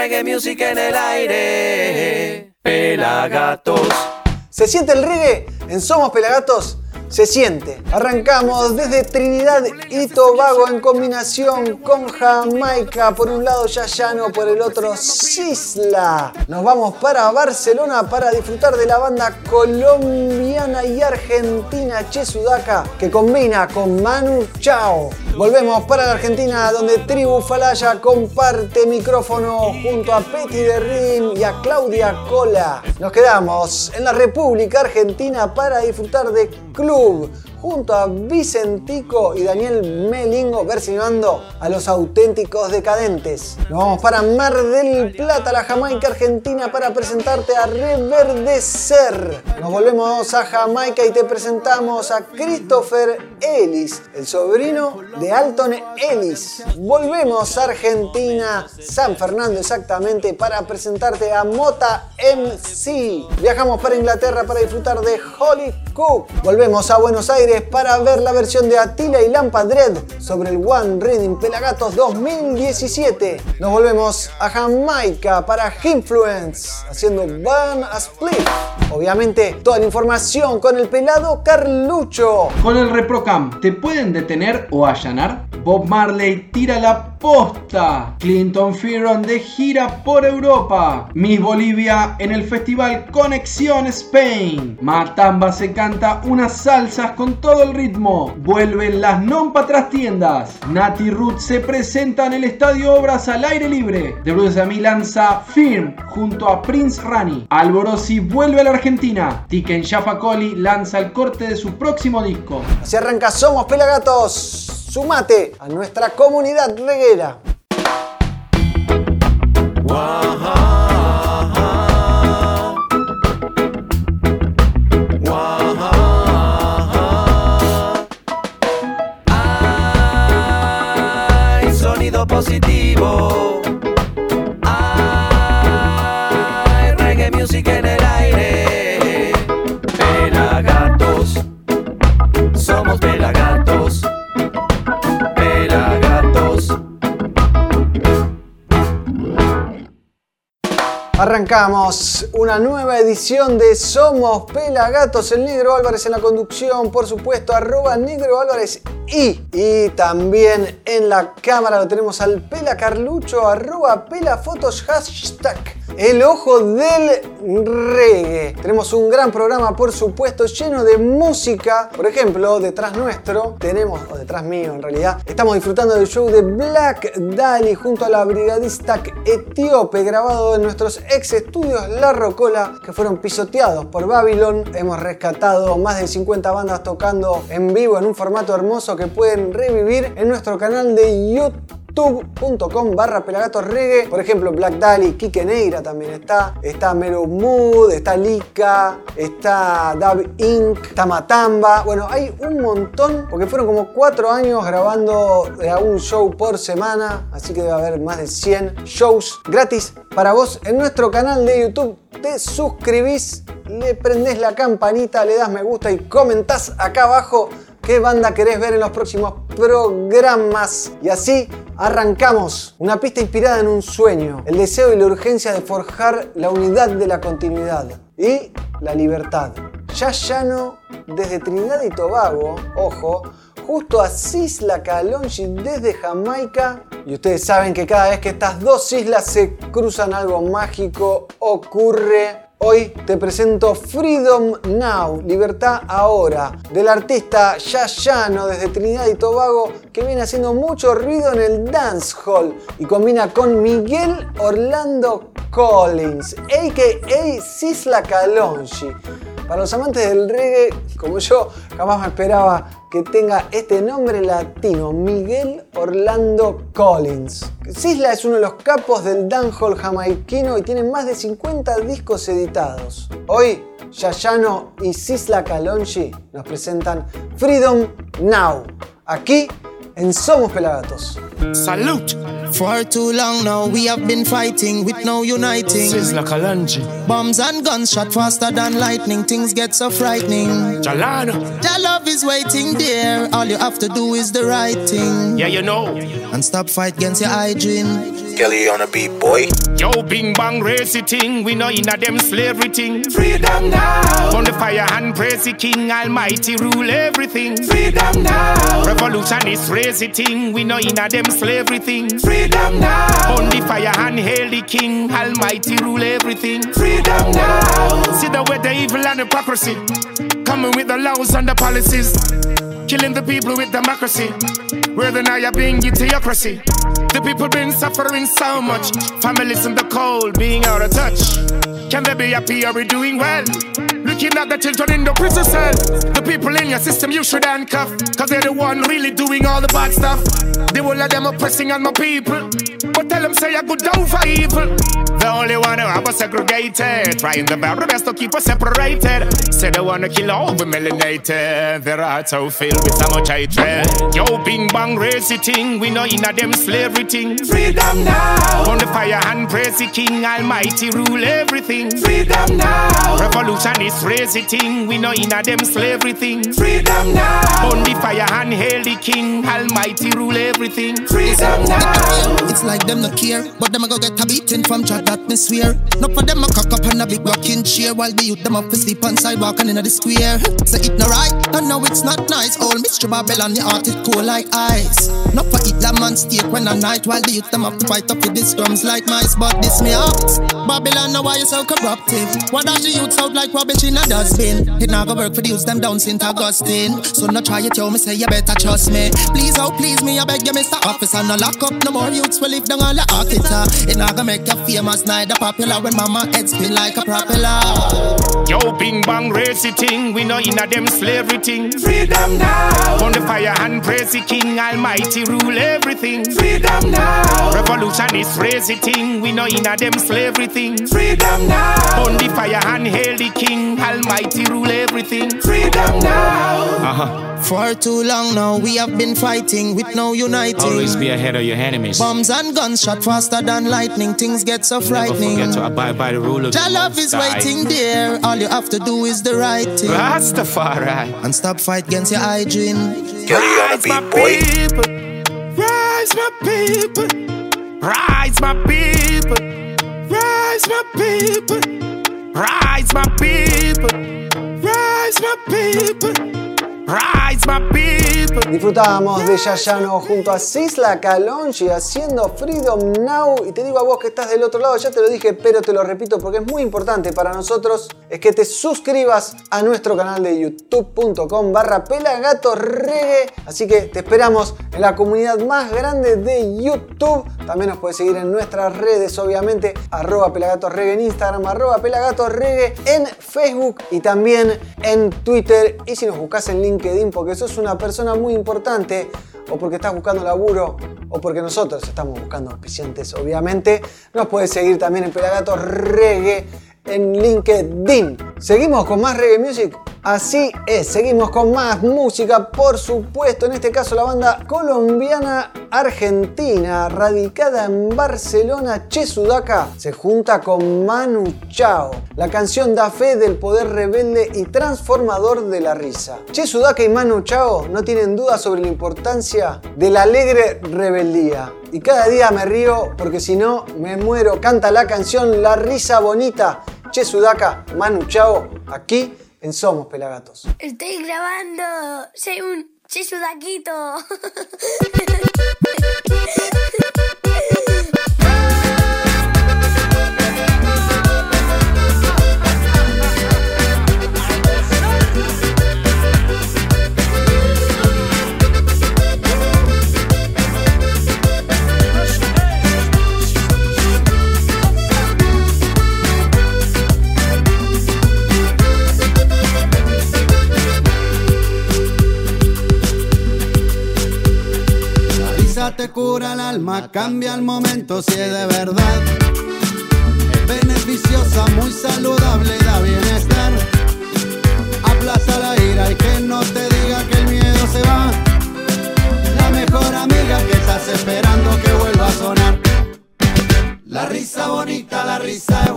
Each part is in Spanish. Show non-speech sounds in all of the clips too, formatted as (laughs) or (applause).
reggae music en el aire. Pelagatos. ¿Se siente el reggae? En Somos Pelagatos se siente. Arrancamos desde Trinidad y Tobago en combinación con Jamaica, por un lado Yayano, por el otro Sisla. Nos vamos para Barcelona para disfrutar de la banda colombiana y argentina Che Sudaca, que combina con Manu Chao. Volvemos para la Argentina donde Tribu Falaya comparte micrófono junto a Petty de Rim y a Claudia Cola. Nos quedamos en la República Argentina para disfrutar de Club Gol! Junto a Vicentico y Daniel Melingo versionando a los auténticos decadentes. Nos vamos para Mar del Plata, la Jamaica Argentina, para presentarte a Reverdecer. Nos volvemos a Jamaica y te presentamos a Christopher Ellis, el sobrino de Alton Ellis. Volvemos a Argentina, San Fernando exactamente, para presentarte a Mota MC. Viajamos para Inglaterra para disfrutar de Holly Cook. Volvemos a Buenos Aires para ver la versión de Attila y Lampa Dread sobre el One Reading Pelagatos 2017. Nos volvemos a Jamaica para Influence haciendo Burn a Split. Obviamente, toda la información con el pelado Carlucho. Con el ReproCam, ¿te pueden detener o allanar? Bob Marley tira la posta. Clinton Fearon de gira por Europa. Miss Bolivia en el festival Conexión Spain. Matamba se canta unas salsas con todo el ritmo. Vuelven las non patras tiendas. Nati Root se presenta en el Estadio Obras al aire libre. De Bruce Ami lanza Firm junto a Prince Rani. Alborosi vuelve a la Argentina. Tiken Coli lanza el corte de su próximo disco. Así arranca Somos Pelagatos. Sumate a nuestra comunidad reguera. Una nueva edición de Somos Pelagatos, el Negro Álvarez en la conducción, por supuesto, arroba Negro Álvarez y, y también en la cámara lo tenemos al Pela Carlucho, arroba Pela Fotos, hashtag el ojo del reggae. Tenemos un gran programa, por supuesto, lleno de música. Por ejemplo, detrás nuestro tenemos, o detrás mío en realidad, estamos disfrutando del show de Black Dali junto a la brigadista etíope grabado en nuestros ex estudios La Rocola que fueron pisoteados por Babylon. Hemos rescatado más de 50 bandas tocando en vivo en un formato hermoso que pueden revivir en nuestro canal de YouTube youtube.com barra pelagatos reggae. Por ejemplo, Black Dali, Kike Neira también está. Está Mero Mood, está Lika, está Dab Inc., está Matamba. Bueno, hay un montón, porque fueron como cuatro años grabando un show por semana, así que debe haber más de 100 shows gratis para vos en nuestro canal de YouTube. Te suscribís, le prendés la campanita, le das me gusta y comentás acá abajo qué banda querés ver en los próximos programas. Y así arrancamos. Una pista inspirada en un sueño, el deseo y la urgencia de forjar la unidad de la continuidad y la libertad. Ya llano desde Trinidad y Tobago, ojo, justo a Sisla Calonji desde Jamaica. Y ustedes saben que cada vez que estas dos islas se cruzan algo mágico ocurre Hoy te presento Freedom Now, Libertad Ahora, del artista Yayano desde Trinidad y Tobago que viene haciendo mucho ruido en el dancehall y combina con Miguel Orlando Collins, a.k.a. Sisla Kalonji. Para los amantes del reggae, como yo, jamás me esperaba que tenga este nombre latino, Miguel Orlando Collins. Sisla es uno de los capos del dancehall jamaiquino y tiene más de 50 discos editados. Hoy, Yayano y Sisla Kalonji nos presentan Freedom Now, aquí en Somos Pelagatos. Salute! For too long now, we have been fighting with no uniting. Sizzla Kalonji. Bombs and guns shot faster than lightning, things get so frightening. Jalano. Your love is waiting there, all you have to do is the right thing. Yeah, you know. And stop fight against your hygiene. Kelly on a beat, boy. Yo, bing bang, racy ting. We know in a them slavery thing. Freedom now. On the fire hand, praise the king. Almighty rule everything. Freedom now. Revolution is racy ting. We know in a them slavery thing. Freedom now. On the fire hand, hail the king. Almighty rule everything. Freedom now. See the way the evil and hypocrisy. Coming with the laws and the policies. Killing the people with democracy. Where the now being theocracy. The people been suffering so much. Families in the cold, being out of touch. Can they be happy? Are we doing well? Looking at the children in the prison cell. The people in your system you should handcuff. Cause they're the one really doing all the bad stuff. They whole of them oppressing on my people. But tell them say I good for evil. The only one who have us segregated. Trying the very best to keep us separated. Say they wanna kill all the melanated. Their hearts so filled with so much hatred. Yo, bing bang, racy ting. We know in a them slavery ting. Freedom now. On the fire hand, praise the king. Almighty rule everything. Freedom now. Revolution is crazy ting. We know in a them slavery thing. Freedom now. On the fire and hail the king. Almighty rule everything. Freedom now. It's like them no care, but them a go get a beating from chat atmosphere. No for them a cock up on a big rocking chair while the youth them up to sleep on sidewalk and in the square. Say it no right, I know it's not nice. Old Mr. Babylon, the heart it cool like ice. No for eat lamb and steak when a night while the youth them up to fight up with these drums like mice. But this me out. Babylon, now why you so corruptive? Why does the youth out like rubbish in a dustbin? It not go work for the youths them down St. Augustine. So no try it, yo, me say you better trust me. Please, oh please me, I beg you, Mr. Officer, no lock up no more youths will live down all the architecture. It not gonna make you famous, neither popular when mama head spin like a propeller. Yo, bing bang, racy ting. We know in a them slavery ting. Freedom now. On the fire hand, praise the king. Almighty rule everything. Freedom now. Revolution is crazy ting. We know in a them slavery thing. Freedom now. On the fire hand, hail the king. Almighty rule everything. Freedom now. Uh-huh. For too long now, we have been fighting with no uniting. Always be ahead of your enemies. Bombs and guns shot faster than lightning. Things get so frightening. Never frightening. forget to abide by the rule of Your love is waiting there. All you have to do is the right thing. Rastafari. And stop fight against your hygiene. Kelly on a Rise, my boy. people. Rise, my people. Rise, my people. Rise, my people. Rise, my people. Rise, my people. Rise, my people. Disfrutábamos de Yayano junto a Sisla Kalonji haciendo Freedom Now. Y te digo a vos que estás del otro lado, ya te lo dije, pero te lo repito porque es muy importante para nosotros, es que te suscribas a nuestro canal de youtube.com barra. Así que te esperamos en la comunidad más grande de YouTube. También nos puedes seguir en nuestras redes, obviamente, arroba pelagatorregue en Instagram, arroba pelagatorregue en Facebook y también en Twitter. Y si nos buscas en LinkedIn porque sos una persona muy importante o porque estás buscando laburo o porque nosotros estamos buscando auspiciantes, obviamente, nos puedes seguir también en Pelagato Reggae en LinkedIn. ¿Seguimos con más reggae music? Así es, seguimos con más música, por supuesto, en este caso la banda colombiana argentina, radicada en Barcelona, Che Sudaca, se junta con Manu Chao. La canción da fe del poder rebelde y transformador de la risa. Che Sudaca y Manu Chao no tienen duda sobre la importancia de la alegre rebeldía. Y cada día me río porque si no me muero. Canta la canción La risa bonita. Che Sudaca, Manu Chao, aquí en Somos Pelagatos. Estoy grabando. Soy un chisudaquito. La (laughs) te cura el alma, cambia el momento si es de verdad. Es beneficiosa, muy saludable, da bienestar. Aplaza la ira y que no te diga que el miedo se va. La mejor amiga que estás esperando que vuelva a sonar. La risa bonita, la risa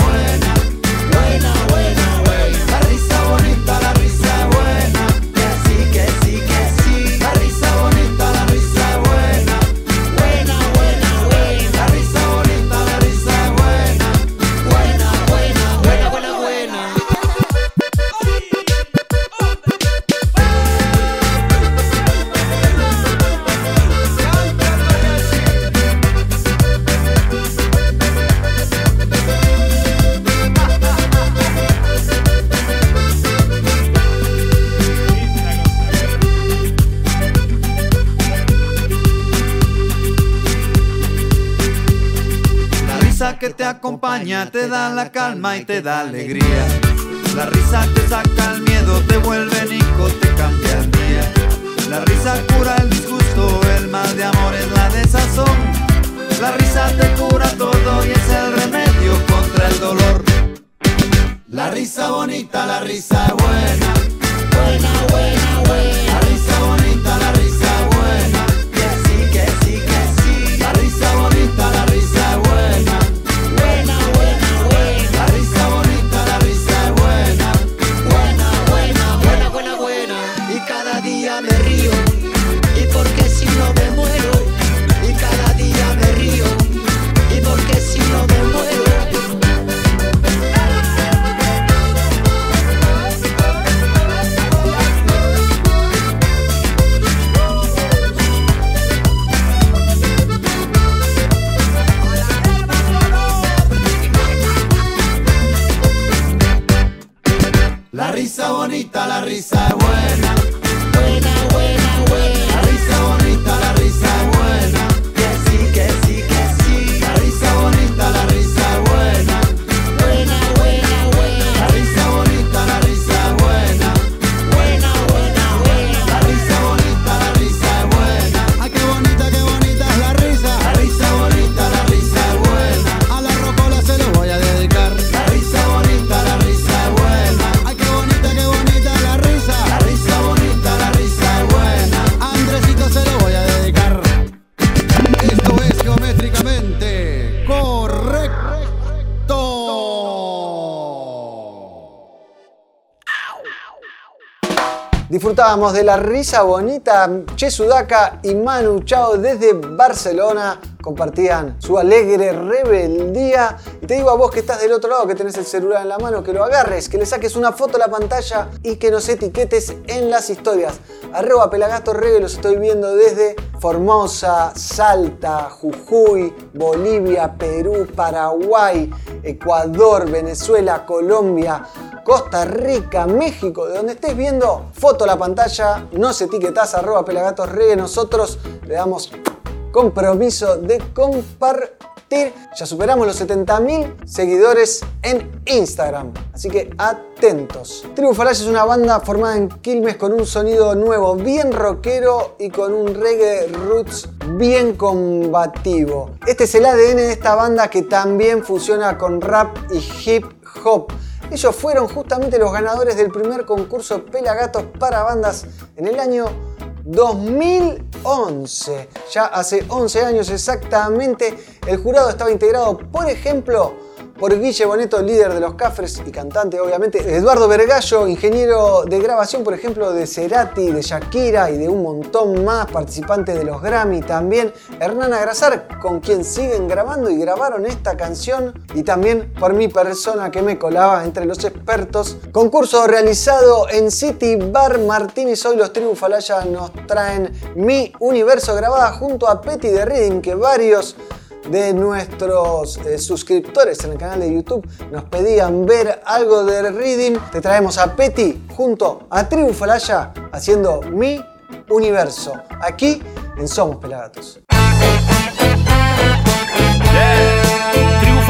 te da la calma y te da alegría. La risa te saca el miedo, te vuelve nico, te cambia el día. La risa cura el disgusto, el mal de amor es la desazón. La risa te cura todo y es el remedio contra el dolor. La risa bonita, la risa buena. Buena, buena, buena. De la risa bonita. Che Sudaka y Manu Chao desde Barcelona compartían su alegre rebeldía. Y te digo a vos que estás del otro lado, que tenés el celular en la mano, que lo agarres, que le saques una foto a la pantalla y que nos etiquetes en las historias. Arroba Pelagato Reggae, los estoy viendo desde Formosa, Salta, Jujuy, Bolivia, Perú, Paraguay, Ecuador, Venezuela, Colombia, Costa Rica, México, de donde estés viendo, foto a la pantalla, nos etiquetás arroba pelagatos reggae, nosotros le damos compromiso de compartir. Ya superamos los 70.000 seguidores en Instagram, así que atentos. Tribu Fallacia es una banda formada en Quilmes con un sonido nuevo, bien rockero y con un reggae roots bien combativo. Este es el ADN de esta banda que también fusiona con rap y hip hop. Ellos fueron justamente los ganadores del primer concurso Pelagatos para bandas en el año 2011. Ya hace 11 años exactamente, el jurado estaba integrado, por ejemplo, por Guille Boneto, líder de los Cafres y cantante, obviamente. Eduardo Vergallo, ingeniero de grabación, por ejemplo, de Cerati, de Shakira y de un montón más, participante de los Grammy también. Hernán Agrasar, con quien siguen grabando y grabaron esta canción. Y también por mi persona que me colaba entre los expertos. Concurso realizado en City Bar Martínez. Hoy los Tribu Falaya nos traen Mi Universo grabada junto a Petty de Reading, que varios de nuestros eh, suscriptores en el canal de YouTube nos pedían ver algo de Reading. Te traemos a Petty junto a Tribu Falaya haciendo Mi Universo, aquí en Somos Pelagatos. Tribu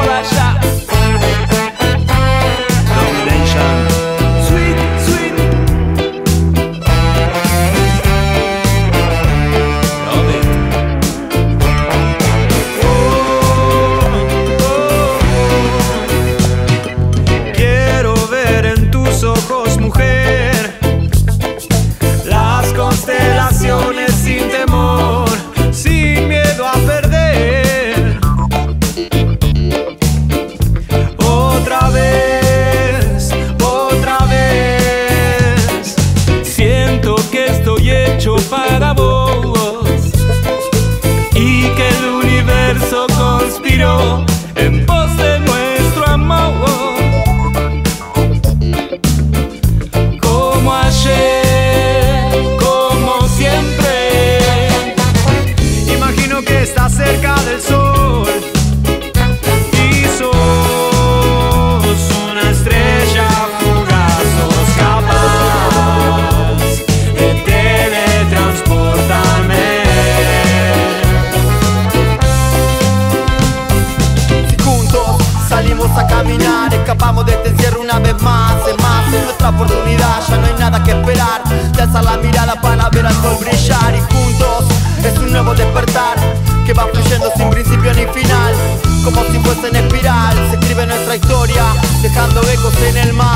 otra oportunidad, ya no hay nada que esperar. Te alza la mirada para ver al sol brillar y juntos es un nuevo despertar que va fluyendo sin principio ni final. Como si fuese en espiral, se escribe nuestra historia, dejando ecos en el mar.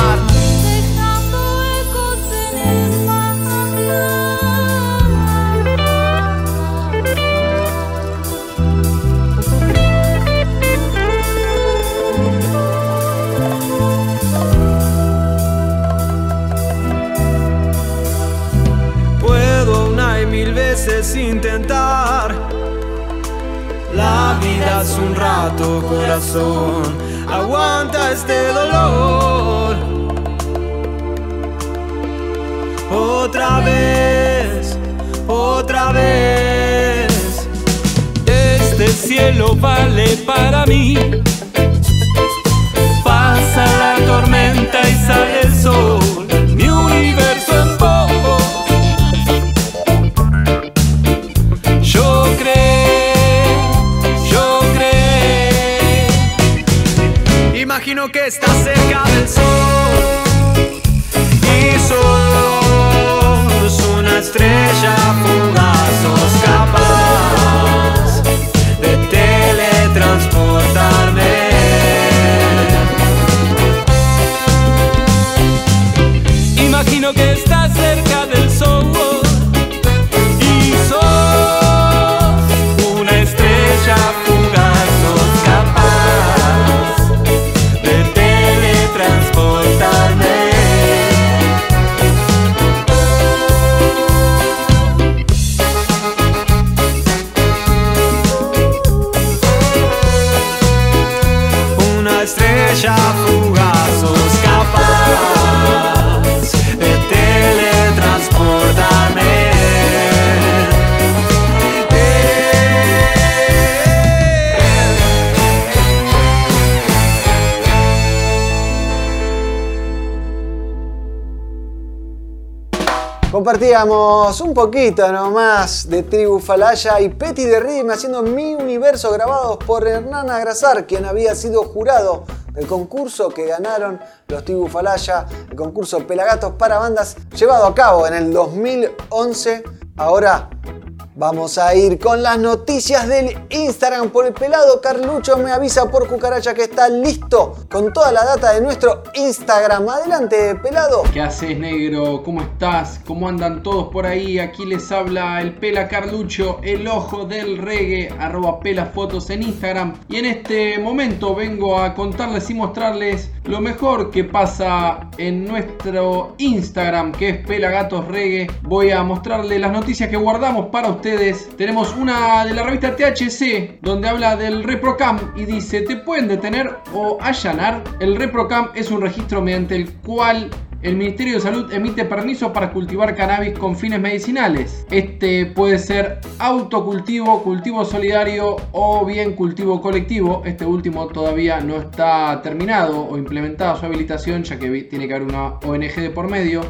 Rato, corazón. Aguanta este dolor. Otra vez, otra vez. Este cielo vale para mí. Estrella fugaz, sos capaz de teletransportarme. Compartíamos un poquito nomás de Tribu Falaya y Petty de Rhythm haciendo Mi Universo grabados por Hernán Agrasar, quien había sido jurado del concurso que ganaron los Tribu Falaya, el concurso Pelagatos para bandas llevado a cabo en el 2011. Ahora Vamos a ir con las noticias del Instagram por el pelado. Carlucho me avisa por cucaracha que está listo con toda la data de nuestro Instagram. Adelante, pelado. ¿Qué haces, negro? ¿Cómo estás? ¿Cómo andan todos por ahí? Aquí les habla el Pela Carlucho, el ojo del reggae, arroba pelafotos en Instagram. Y en este momento vengo a contarles y mostrarles lo mejor que pasa en nuestro Instagram, que es Pelagatos Reggae. Voy a mostrarles las noticias que guardamos para ustedes. Tenemos una de la revista THC, donde habla del ReproCam y dice, te pueden detener o allanar. El ReproCam es un registro mediante el cual el Ministerio de Salud emite permiso para cultivar cannabis con fines medicinales. Este puede ser autocultivo, cultivo solidario o bien cultivo colectivo. Este último todavía no está terminado o implementada su habilitación ya que tiene que haber una ONG de por medio.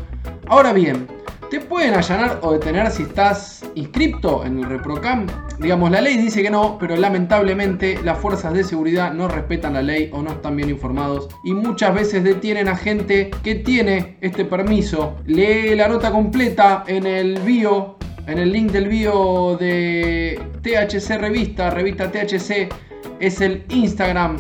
Ahora bien, ¿Te pueden allanar o detener si estás inscripto en el ReproCam? Digamos, la ley dice que no, pero lamentablemente las fuerzas de seguridad no respetan la ley o no están bien informados y muchas veces detienen a gente que tiene este permiso. Lee la nota completa en el bio, en el link del bio de THC Revista, revista THC, es el Instagram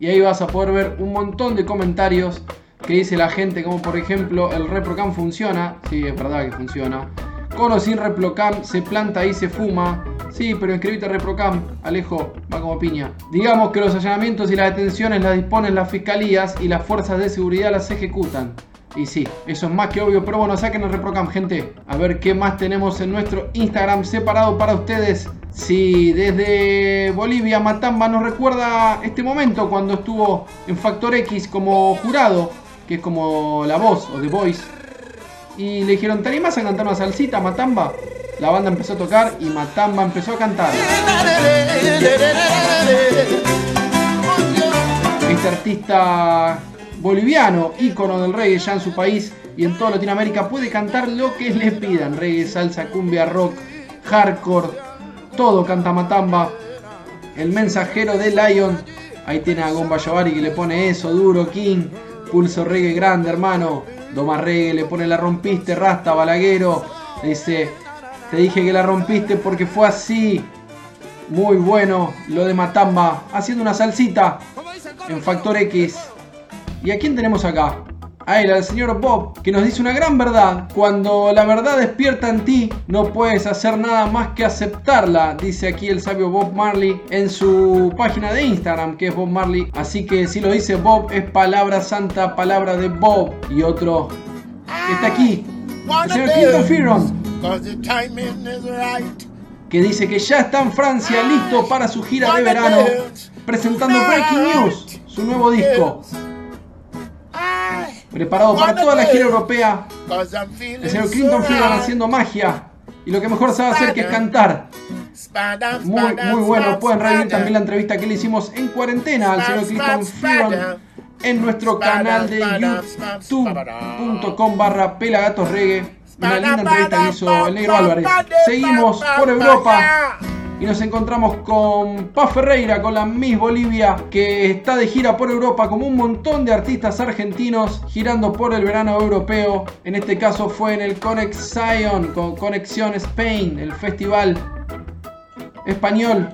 y ahí vas a poder ver un montón de comentarios que dice la gente, como por ejemplo el ReproCam funciona, sí, es verdad que funciona. Con sin ReproCam se planta y se fuma. Sí, pero inscribite a ReproCam, Alejo, va como piña. Digamos que los allanamientos y las detenciones las disponen las fiscalías y las fuerzas de seguridad las ejecutan. Y sí, eso es más que obvio, pero bueno, saquen el ReproCam, gente. A ver qué más tenemos en nuestro Instagram separado para ustedes. Sí, desde Bolivia, Matamba nos recuerda este momento cuando estuvo en Factor X como jurado que es como la voz o The Voice. Y le dijeron, ¿te animas a cantar una salsita, Matamba? La banda empezó a tocar y Matamba empezó a cantar. Este artista boliviano, ícono del reggae ya en su país y en toda Latinoamérica, puede cantar lo que le pidan. Reggae, salsa, cumbia, rock, hardcore, todo canta Matamba. El mensajero de Lion, ahí tiene a Gomba Yavari que le pone eso, duro, King. Pulso reggae grande, hermano. Domarregue le pone la rompiste, Rasta, Balaguero. Dice, te dije que la rompiste porque fue así. Muy bueno lo de Matamba, haciendo una salsita en Factor X. ¿Y a quién tenemos acá? A él, al señor Bob, que nos dice una gran verdad. Cuando la verdad despierta en ti, no puedes hacer nada más que aceptarla, dice aquí el sabio Bob Marley en su página de Instagram, que es Bob Marley. Así que si lo dice Bob, es palabra santa, palabra de Bob. Y otro que está aquí, el señor Clinton Fearon que dice que ya está en Francia listo para su gira de verano, presentando Breaking News, su nuevo disco. Preparado para toda la gira europea, el señor Clinton Fearon haciendo magia. Y lo que mejor sabe hacer que es cantar. Muy, muy bueno. Pueden revivir también la entrevista que le hicimos en cuarentena al señor Clinton Fearon en nuestro canal de youtube.com barra pelagatosreggae una linda entrevista que hizo el Negro Álvarez. Seguimos por Europa y nos encontramos con Paz Ferreira, con la Miss Bolivia, que está de gira por Europa como un montón de artistas argentinos girando por el verano europeo. En este caso fue en el Conex Zion, con Conexión Spain, el festival español,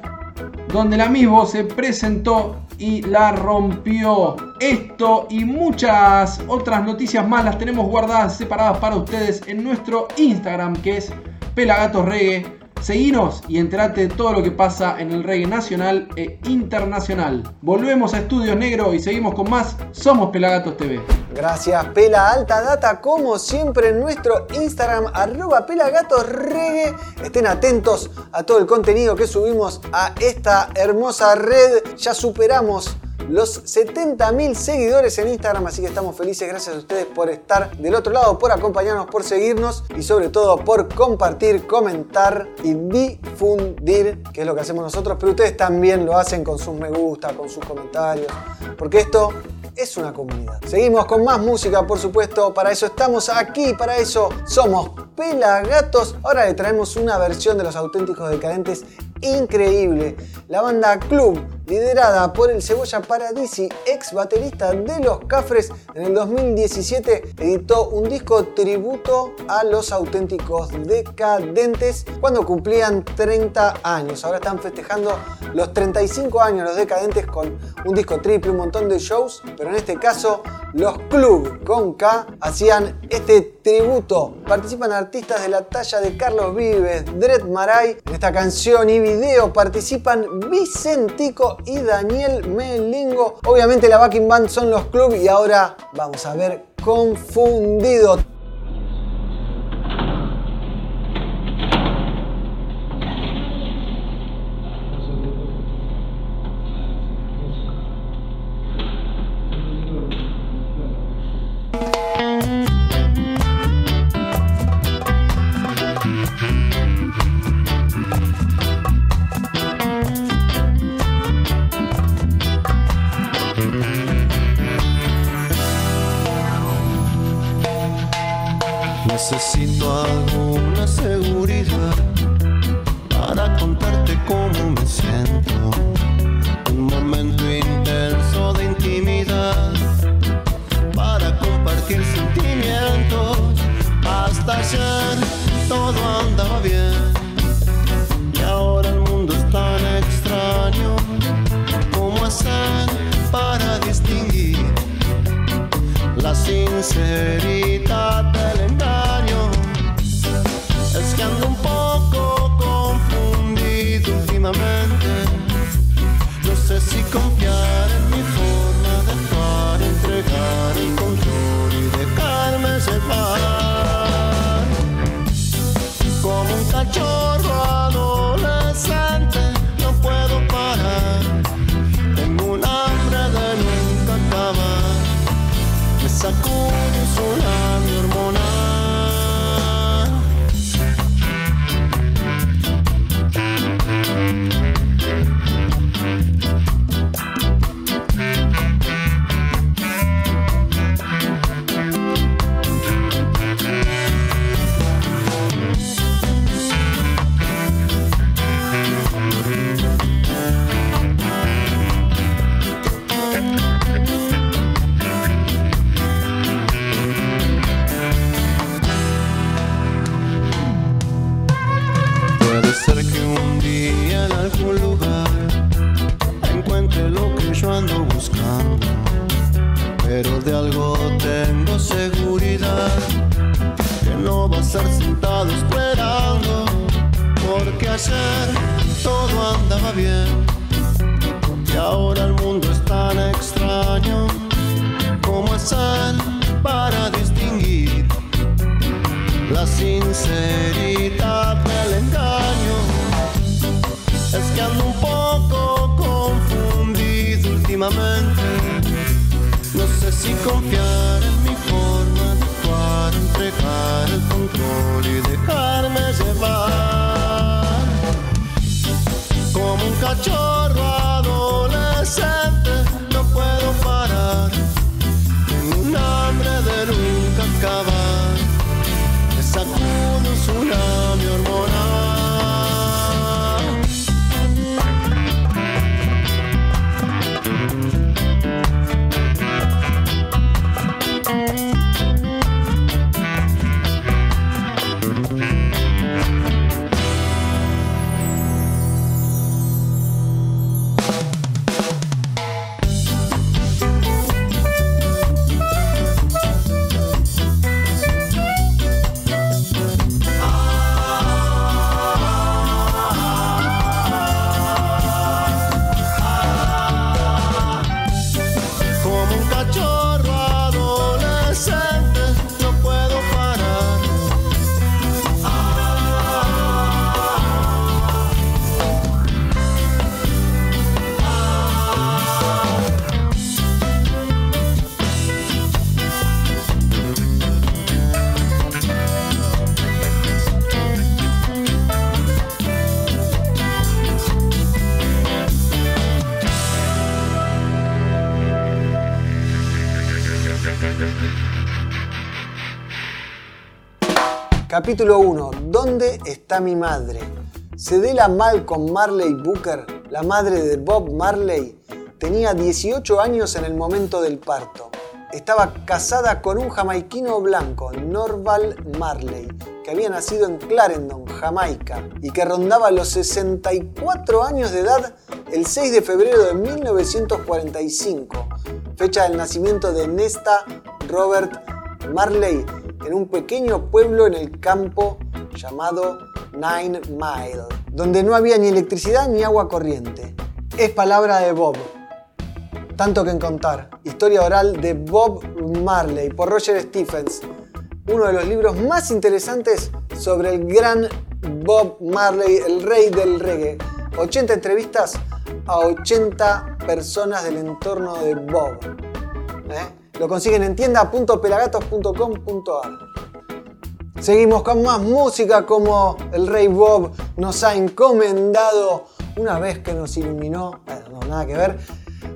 donde la Miss se presentó y la rompió. Esto y muchas otras noticias más las tenemos guardadas separadas para ustedes en nuestro Instagram que es Pelagatos Reggae. Seguinos y enterate de todo lo que pasa en el reggae nacional e internacional. Volvemos a Estudios Negro y seguimos con más Somos Pelagatos TV. Gracias, Pela Alta Data, como siempre en nuestro Instagram, arroba pelagatosreggae. Estén atentos a todo el contenido que subimos a esta hermosa red. Ya superamos los 70.000 seguidores en Instagram, así que estamos felices. Gracias a ustedes por estar del otro lado, por acompañarnos, por seguirnos y sobre todo por compartir, comentar y difundir, que es lo que hacemos nosotros, pero ustedes también lo hacen con sus me gusta, con sus comentarios, porque esto es una comunidad. Seguimos con más música, por supuesto. Para eso estamos aquí, para eso somos Pelagatos. Ahora le traemos una versión de los auténticos decadentes increíble. La banda Club, liderada por el Cebolla Paradisi, ex baterista de Los Cafres, en el 2017 editó un disco tributo a los auténticos decadentes cuando cumplían 30 años. Ahora están festejando los 35 años los decadentes con un disco triple, un montón de shows, pero en este caso los Club con K hacían este tributo. Participan artistas de la talla de Carlos Vives, Dred Maray en esta canción y participan Vicentico y Daniel Melingo. Obviamente la backing band son los club y ahora vamos a ver confundido. Capítulo 1. ¿Dónde está mi madre? Cedela Malcolm Marley Booker, la madre de Bob Marley, tenía 18 años en el momento del parto. Estaba casada con un jamaiquino blanco, Norval Marley, que había nacido en Clarendon, Jamaica, y que rondaba los 64 años de edad el 6 de febrero de 1945, fecha del nacimiento de Nesta Robert Marley en un pequeño pueblo en el campo llamado Nine Mile, donde no había ni electricidad ni agua corriente. Es palabra de Bob. Tanto que en contar. Historia oral de Bob Marley por Roger Stephens. Uno de los libros más interesantes sobre el gran Bob Marley, el rey del reggae. 80 entrevistas a 80 personas del entorno de Bob. ¿Eh? Lo consiguen en tienda.pelagatos.com.ar. Seguimos con más música como el Rey Bob nos ha encomendado una vez que nos iluminó. Bueno, no, nada que ver.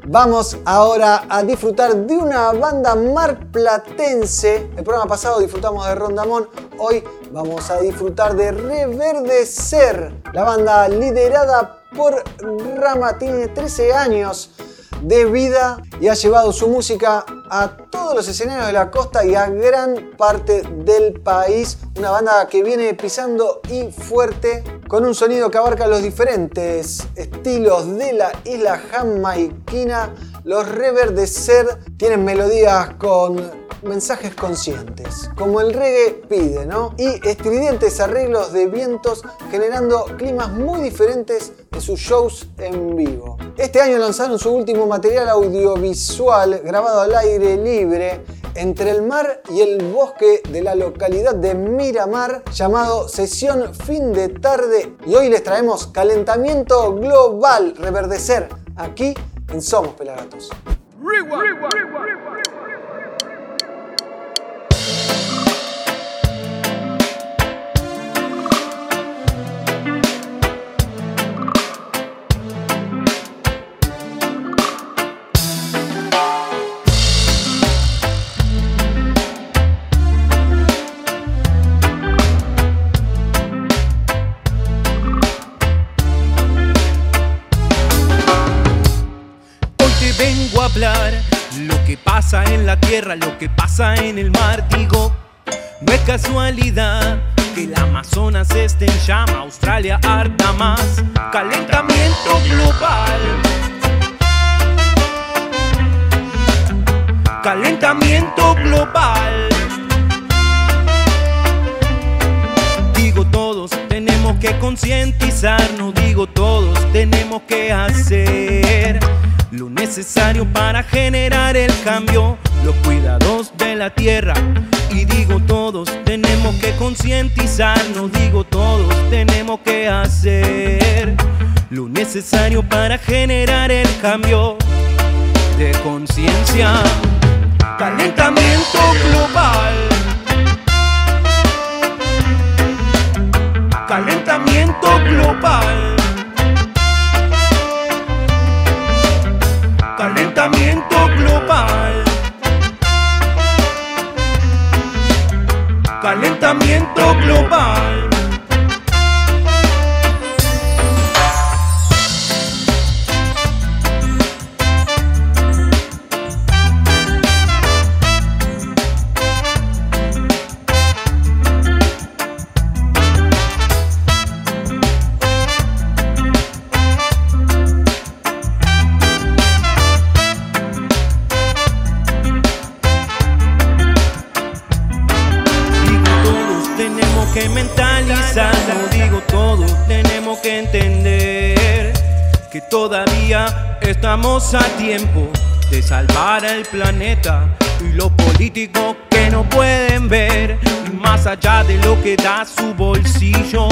Vamos ahora a disfrutar de una banda marplatense. El programa pasado disfrutamos de Rondamón. Hoy vamos a disfrutar de Reverdecer. La banda liderada por Rama tiene 13 años de vida y ha llevado su música a todos los escenarios de la costa y a gran parte del país. Una banda que viene pisando y fuerte con un sonido que abarca los diferentes estilos de la isla jamaiquina. Los Reverdecer tienen melodías con mensajes conscientes, como el reggae pide, ¿no? Y estridentes arreglos de vientos generando climas muy diferentes en sus shows en vivo. Este año lanzaron su último material audiovisual grabado al aire libre entre el mar y el bosque de la localidad de Miramar llamado Sesión Fin de Tarde y hoy les traemos Calentamiento Global Reverdecer aquí en Somos Pelagatos. Tierra, lo que pasa en el mar. Digo, no es casualidad que el Amazonas esté en llama, Australia harta más. Calentamiento global. calentamiento global. Digo todos tenemos que concientizarnos, digo todos tenemos que hacer lo necesario para generar el cambio, los cuidados de la tierra. Y digo todos tenemos que concientizarnos, digo todos tenemos que hacer lo necesario para generar el cambio de conciencia. Calentamiento global. Calentamiento global. Calentamiento global. Calentamiento global. Estamos a tiempo de salvar el planeta y los políticos que no pueden ver más allá de lo que da su bolsillo.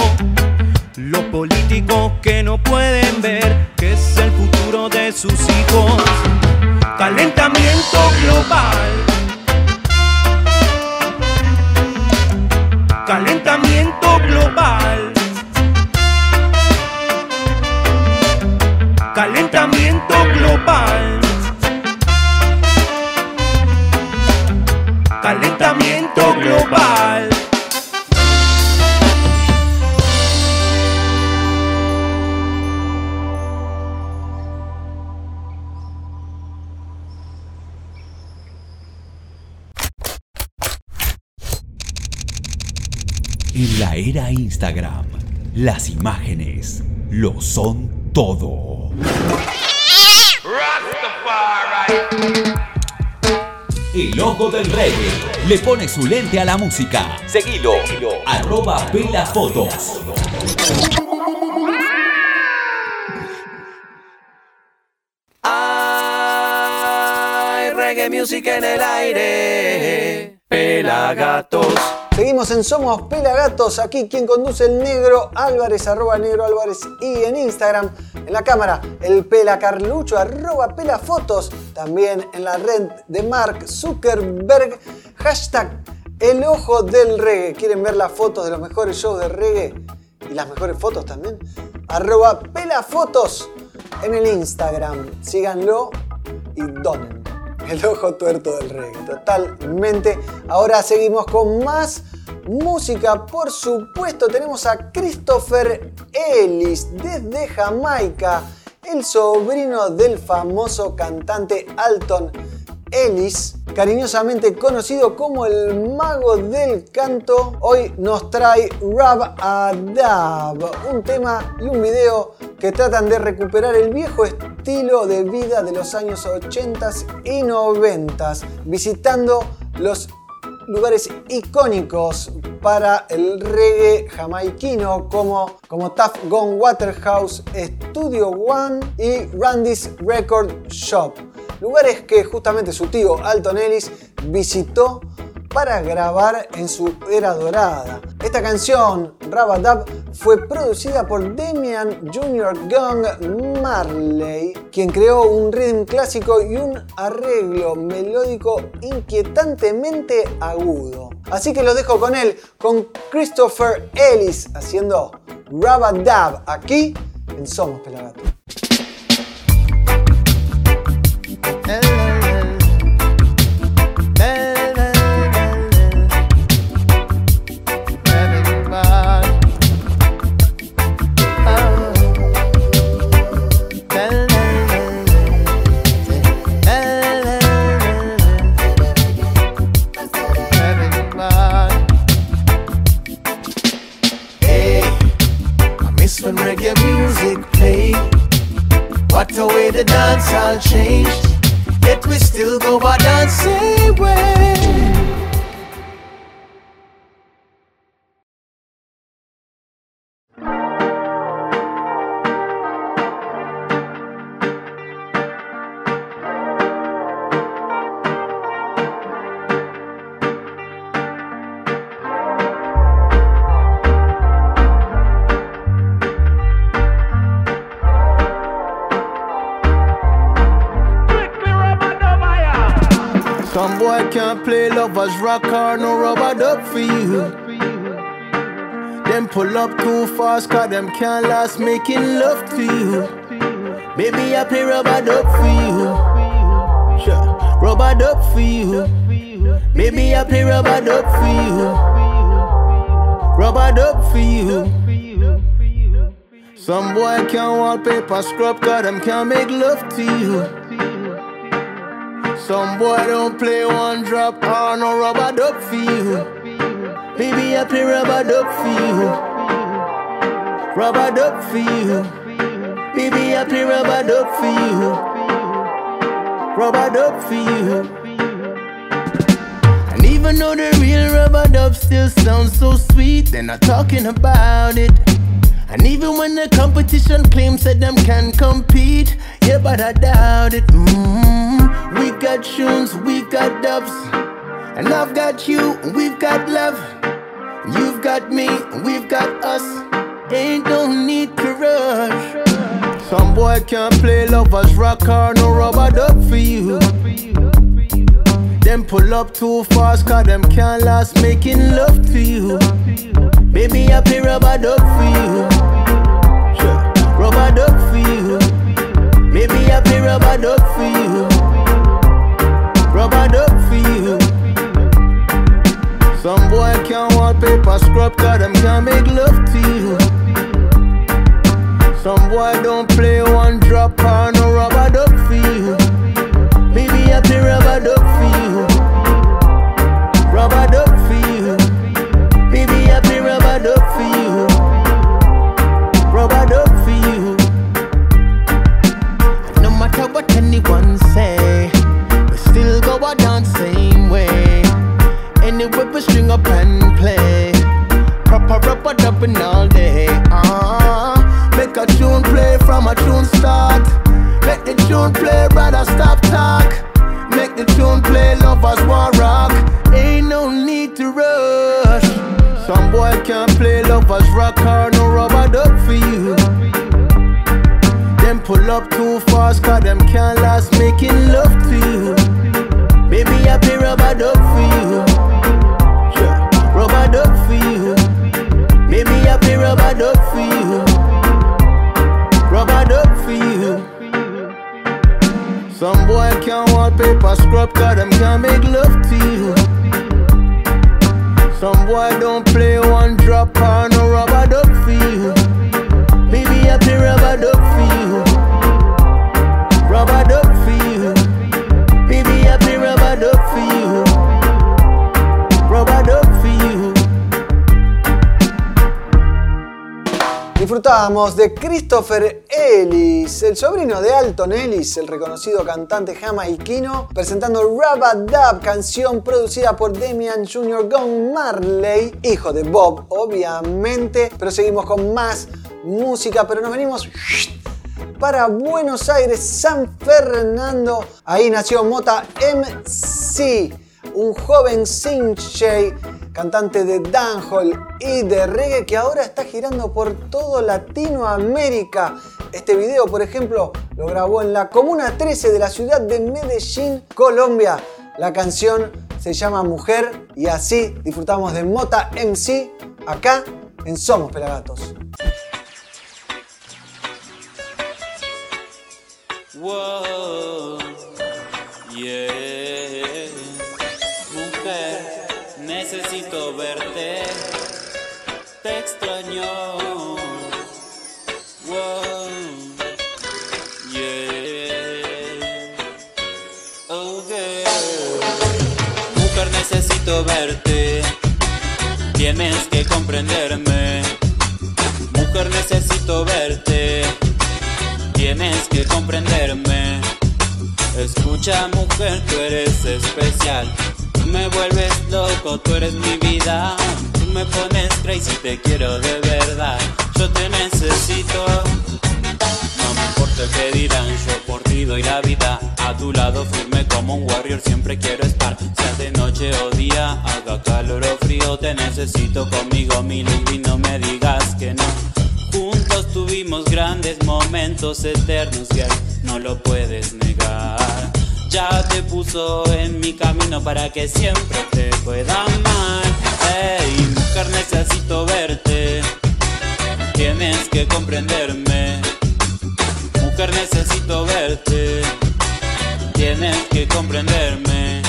Los políticos que no pueden ver que es el futuro de sus hijos. Calentamiento global. Calentamiento global. Calentamiento global. Calentamiento global. En la era Instagram, las imágenes lo son todo. El ojo del reggae le pone su lente a la música. Seguilo, arroba pelafotos. Hay reggae music en el aire. Pelagatos. Seguimos en Somos Pelagatos, aquí quien conduce el negro Álvarez, arroba negro Álvarez y en Instagram, en la cámara, el Pela Carlucho, arroba Pelafotos, también en la red de Mark Zuckerberg, hashtag el ojo del reggae. ¿Quieren ver las fotos de los mejores shows de reggae? Y las mejores fotos también. Arroba Pelafotos en el Instagram. Síganlo y donen. (laughs) El ojo tuerto del reggae, totalmente. Ahora seguimos con más música. Por supuesto, tenemos a Christopher Ellis desde Jamaica, el sobrino del famoso cantante Alton Ellis, cariñosamente conocido como el mago del canto, hoy nos trae Rab Adab, un tema y un video que tratan de recuperar el viejo estilo de vida de los años 80 y 90, visitando los lugares icónicos para el reggae jamaiquino como, como Tough Gone Waterhouse, Studio One y Randy's Record Shop. Lugares que justamente su tío Alton Ellis visitó para grabar en su era dorada. Esta canción, Rabadab, fue producida por Damian Jr. Gong Marley, quien creó un rhythm clásico y un arreglo melódico inquietantemente agudo. Así que los dejo con él, con Christopher Ellis haciendo Rabadab aquí en Somos Pelagato. The dance all changed. yet we still go a dancing way. Can't play lovers rock or no rubber duck for you. Them pull up too fast cause them can't last making love to you. Baby, I play rubber duck for you. Sure. Rubber duck for you. Baby, I play rubber duck for you. Rubber duck for you. Some boy can't wallpaper scrub cause them can't make love to you. Some boy don't play one drop or no rubber duck for you. Baby, I play rubber duck for you. Rubber duck for you. Baby, I play rubber duck for you. Rubber duck for you. And even though the real rubber dub still sounds so sweet, they're not talking about it. And even when the competition claims that them can compete, yeah, but I doubt it. mm We got tunes, we got dubs, and I've got you, and we've got love. You've got me, and we've got us. Ain't no need to rush. Some boy can't play lovers rock or no rubber duck for you. Them pull up too fast, cause them can't last making love to you. Baby, I play rubber duck for you. Rubber duck for you. Baby, I play rubber duck for you. Some boy can't wallpaper scrub, cause them can't make love to you. Some boy don't play one drop or no rubber duck for you. Baby, I play rubber duck for you. Rubber duck for you. Baby, I play rubber duck for you. Rubber duck for you. No matter what anyone say, Anyway, we string up and play. Proper rubber dubbing all day. Uh, make a tune play from a tune start. Make the tune play, brother, stop talk. Make the tune play, lovers want rock. Ain't no need to rush. Some boy can't play lovers rock or no rubber duck for you. Them pull up too fast, cause them can't last making love to you. Baby, I play rubber duck for you. Rubber duck for you. Rubber duck for you. Some boy can't wallpaper scrub, cause them can't make love to you. Some boy don't play one drop or no rubber duck for you. Baby, I play rubber duck for you. Rubber duck Disfrutábamos de Christopher Ellis, el sobrino de Alton Ellis, el reconocido cantante jamaiquino, presentando Rubba Dub, canción producida por Damian Jr. Gong Marley, hijo de Bob, obviamente. Pero seguimos con más música, pero nos venimos para Buenos Aires, San Fernando. Ahí nació Mota MC, un joven Sinjay, cantante de dancehall y de reggae que ahora está girando por todo Latinoamérica. Este video, por ejemplo, lo grabó en la Comuna 13 de la ciudad de Medellín, Colombia. La canción se llama Mujer y así disfrutamos de Mota MC acá en Somos Pelagatos. Wow, Te yeah. Oh. Mujer, necesito verte. Tienes que comprenderme. Mujer, necesito verte. Tienes que comprenderme. Escucha mujer, tú eres especial. Me vuelves loco, tú eres mi vida. Tú me pones crazy, te quiero de verdad. Yo te necesito. No me importa qué dirán, yo por ti doy la vida. A tu lado firme como un warrior, siempre quiero estar. Sea de noche o día, haga calor o frío, te necesito conmigo, mi y no me digas que no. Juntos tuvimos grandes momentos eternos que no lo puedes negar. Ya te puso en mi camino para que siempre te pueda amar. Hey, mujer, necesito verte. Tienes que comprenderme. Mujer, necesito verte. Tienes que comprenderme.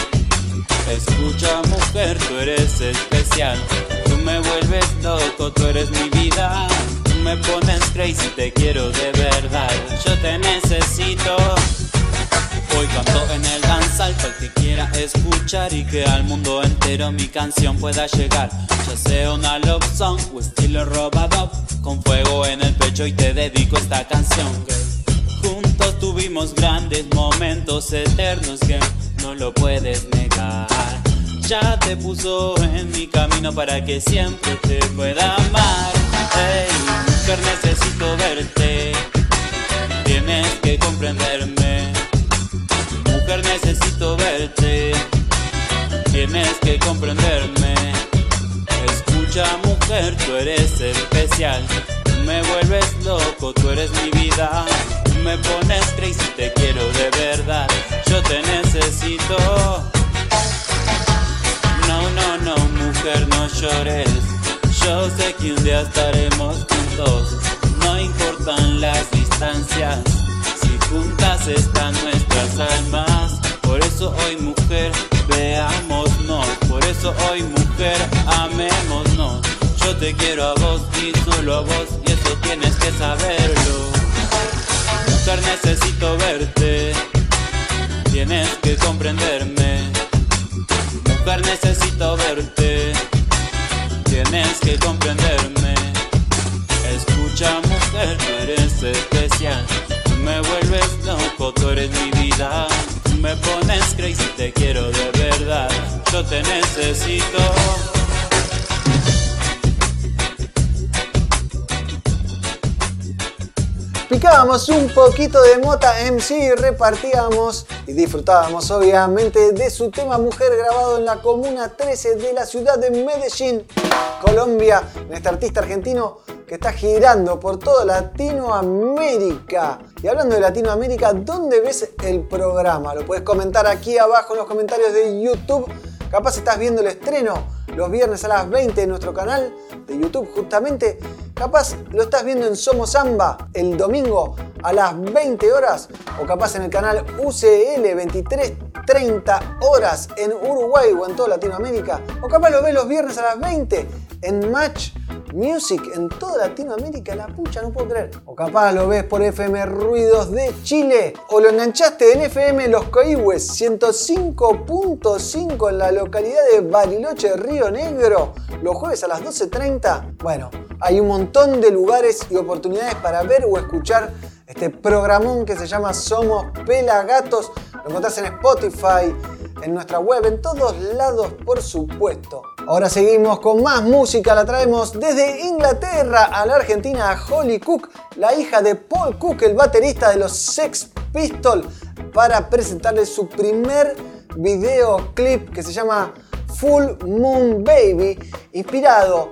Escucha, mujer, tú eres especial. Tú me vuelves loco, tú eres mi vida. Tú me pones crazy, te quiero de verdad. Yo te necesito. Hoy canto en el danzal para que quiera escuchar y que al mundo entero mi canción pueda llegar. Ya sea una love song o estilo robado, con fuego en el pecho y te dedico esta canción. Juntos tuvimos grandes momentos eternos que no lo puedes negar. Ya te puso en mi camino para que siempre te pueda amar. Hey, mujer, necesito verte. Tienes que comprenderme. Mujer, necesito verte. Tienes que comprenderme. Escucha, mujer, tú eres especial. Me vuelves loco, tú eres mi vida. Me pones crazy, te quiero de verdad. Yo te necesito. No, no, no, mujer, no llores. Yo sé que un día estaremos juntos. No importan las distancias. Juntas están nuestras almas. Por eso hoy, mujer, veámonos. Por eso hoy, mujer, amémonos. Yo te quiero a vos y solo a vos. Y eso tienes que saberlo. Mujer, necesito verte. Tienes que comprenderme. Mujer, necesito verte. Tienes que comprenderme. Escucha, mujer, tú eres especial. Me vuelves loco, tú eres mi vida. Me pones crazy, te quiero de verdad. Yo te necesito. Picábamos un poquito de Mota MC repartíamos y disfrutábamos obviamente de su tema Mujer grabado en la Comuna 13 de la ciudad de Medellín, Colombia, este artista argentino que está girando por toda Latinoamérica. Y hablando de Latinoamérica, ¿dónde ves el programa? Lo puedes comentar aquí abajo en los comentarios de YouTube. Capaz estás viendo el estreno los viernes a las 20 en nuestro canal de YouTube justamente. Capaz lo estás viendo en Somos Samba el domingo a las 20 horas o capaz en el canal UCL 2330 horas en Uruguay o en toda Latinoamérica. O capaz lo ves los viernes a las 20 en Match Music en toda Latinoamérica, la pucha, no puedo creer. O capaz lo ves por FM Ruidos de Chile. O lo enganchaste en FM Los Coihues 105.5 en la localidad de Bariloche, Río Negro, los jueves a las 12.30. Bueno, hay un montón de lugares y oportunidades para ver o escuchar este programón que se llama Somos Pelagatos. Lo encontrás en Spotify, en nuestra web, en todos lados, por supuesto. Ahora seguimos con más música, la traemos desde Inglaterra a la Argentina a Holly Cook, la hija de Paul Cook, el baterista de los Sex Pistols, para presentarle su primer videoclip que se llama Full Moon Baby, inspirado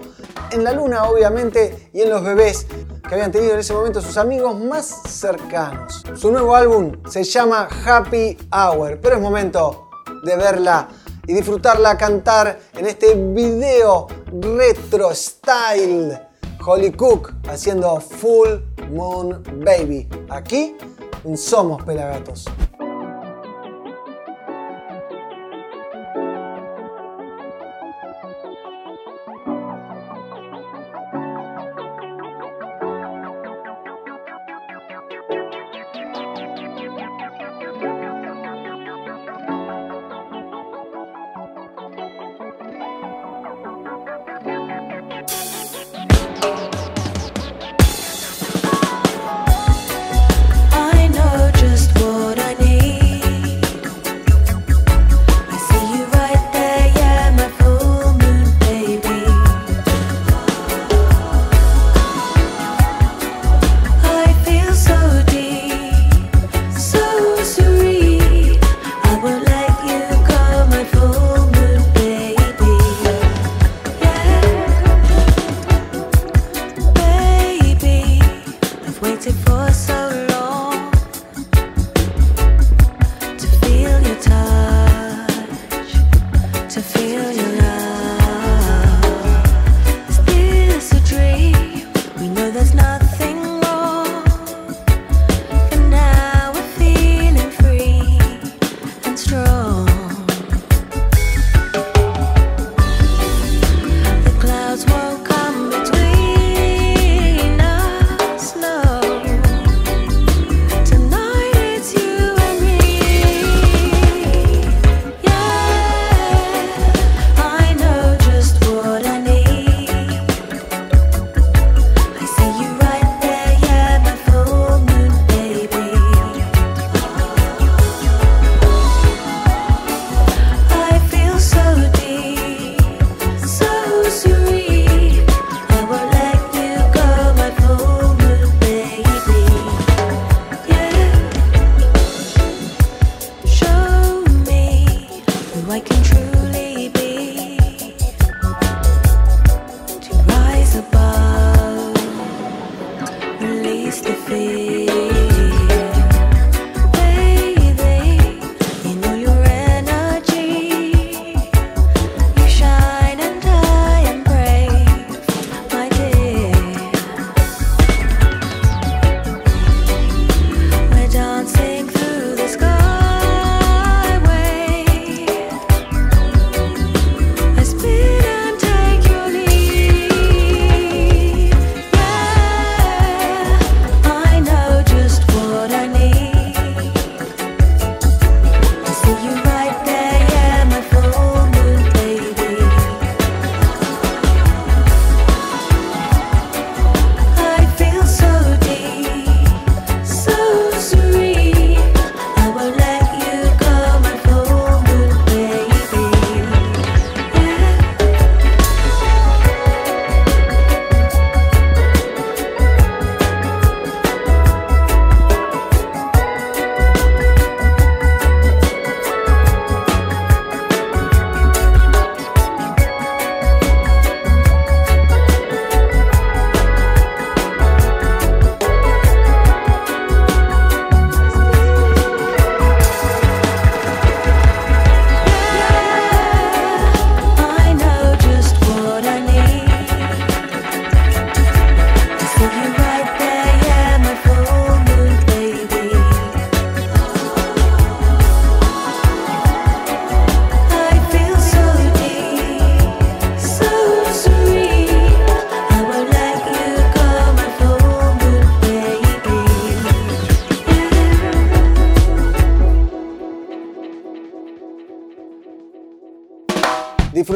en la luna obviamente y en los bebés que habían tenido en ese momento sus amigos más cercanos. Su nuevo álbum se llama Happy Hour, pero es momento de verla y disfrutarla cantar en este video retro style. Holly Cook haciendo Full Moon Baby. Aquí en Somos Pelagatos.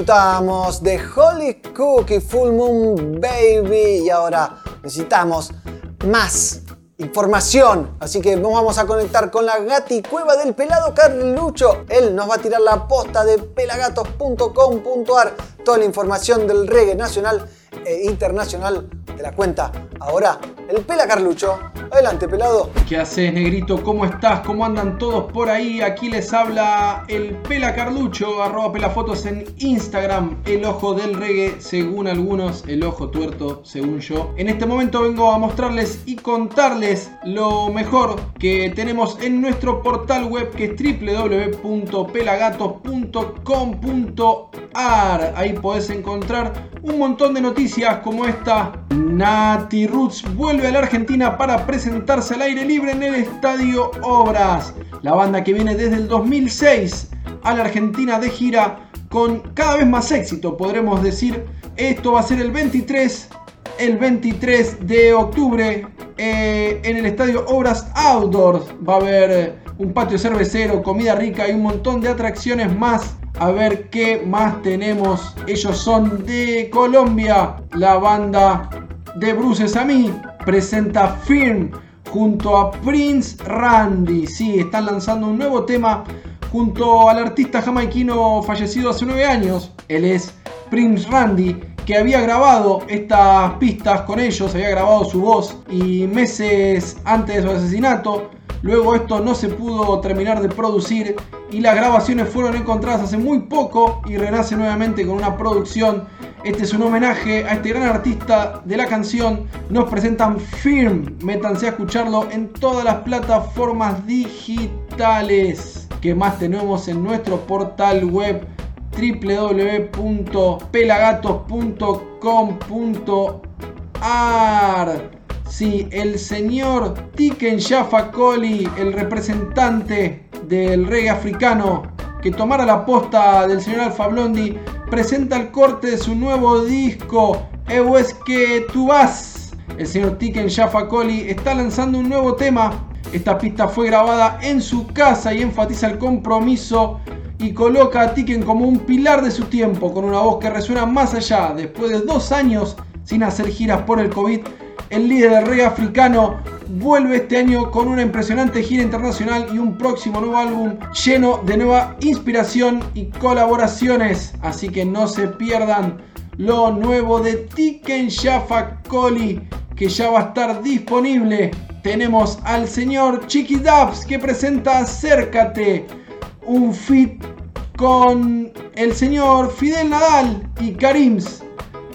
Disfrutamos de Holy Cookie Full Moon Baby y ahora necesitamos más información. Así que nos vamos a conectar con la gati cueva del pelado Carlucho. Él nos va a tirar la posta de pelagatos.com.ar. Toda la información del reggae nacional e internacional de la cuenta. Ahora, el Pela Carlucho. Adelante, pelado. ¿Qué haces, negrito? ¿Cómo estás? ¿Cómo andan todos por ahí? Aquí les habla el Pela Carlucho, arroba pelafotos en Instagram, el ojo del reggae, según algunos, el ojo tuerto, según yo. En este momento vengo a mostrarles y contarles lo mejor que tenemos en nuestro portal web que es www.pelagatos.com.ar. Ahí podés encontrar un montón de noticias como esta. Nati Roots vuelve a la Argentina para presentarse al aire libre en el Estadio Obras. La banda que viene desde el 2006 a la Argentina de gira con cada vez más éxito, podremos decir. Esto va a ser el 23, el 23 de octubre eh, en el Estadio Obras Outdoors. Va a haber eh, un patio cervecero, comida rica y un montón de atracciones más a ver qué más tenemos. Ellos son de Colombia. La banda de Bruce mí presenta Firm junto a Prince Randy. Sí, están lanzando un nuevo tema junto al artista jamaiquino fallecido hace nueve años. Él es Prince Randy, que había grabado estas pistas con ellos, había grabado su voz y meses antes de su asesinato Luego esto no se pudo terminar de producir y las grabaciones fueron encontradas hace muy poco y renace nuevamente con una producción. Este es un homenaje a este gran artista de la canción. Nos presentan Firm. Métanse a escucharlo en todas las plataformas digitales que más tenemos en nuestro portal web www.pelagatos.com.ar Sí, el señor Tiken Jaffa Koli, el representante del reggae africano, que tomara la posta del señor Alfa Blondi, presenta el corte de su nuevo disco, es que tú vas. El señor Tiken Jaffa Koli está lanzando un nuevo tema. Esta pista fue grabada en su casa y enfatiza el compromiso y coloca a Tiken como un pilar de su tiempo, con una voz que resuena más allá. Después de dos años sin hacer giras por el COVID, el líder reggae africano vuelve este año con una impresionante gira internacional y un próximo nuevo álbum lleno de nueva inspiración y colaboraciones. Así que no se pierdan lo nuevo de Tiken Jaffa Coli que ya va a estar disponible. Tenemos al señor Chiqui Dubs que presenta Acércate, un fit con el señor Fidel Nadal y Karims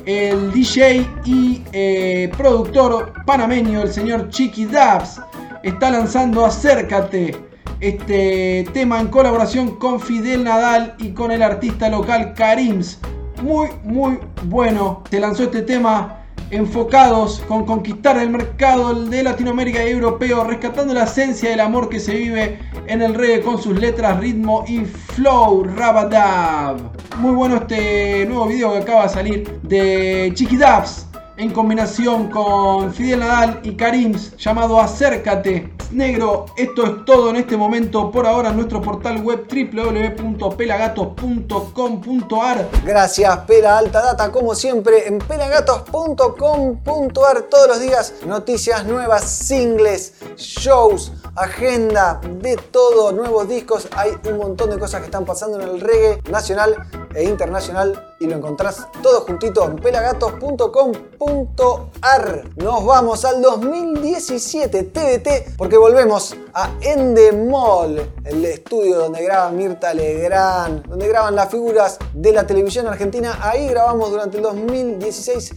el DJ y eh, productor panameño, el señor Chiqui Dabs, está lanzando Acércate, este tema en colaboración con Fidel Nadal y con el artista local Karims. Muy, muy bueno. Se lanzó este tema enfocados con conquistar el mercado de Latinoamérica y europeo, rescatando la esencia del amor que se vive en el reggae con sus letras, ritmo y flow rabadab. Muy bueno este nuevo video que acaba de salir de Chiqui Dabs en combinación con Fidel Nadal y Karims llamado Acércate. Negro, esto es todo en este momento por ahora en nuestro portal web www.pelagatos.com.ar. Gracias, Pela Alta Data, como siempre en pelagatos.com.ar todos los días noticias nuevas, singles, shows, agenda, de todo, nuevos discos, hay un montón de cosas que están pasando en el reggae nacional e internacional y lo encontrás todo juntito en pelagatos.com.ar. Nos vamos al 2017 TDT porque volvemos a Endemol, el estudio donde graba Mirta Legrand, donde graban las figuras de la televisión argentina. Ahí grabamos durante el 2016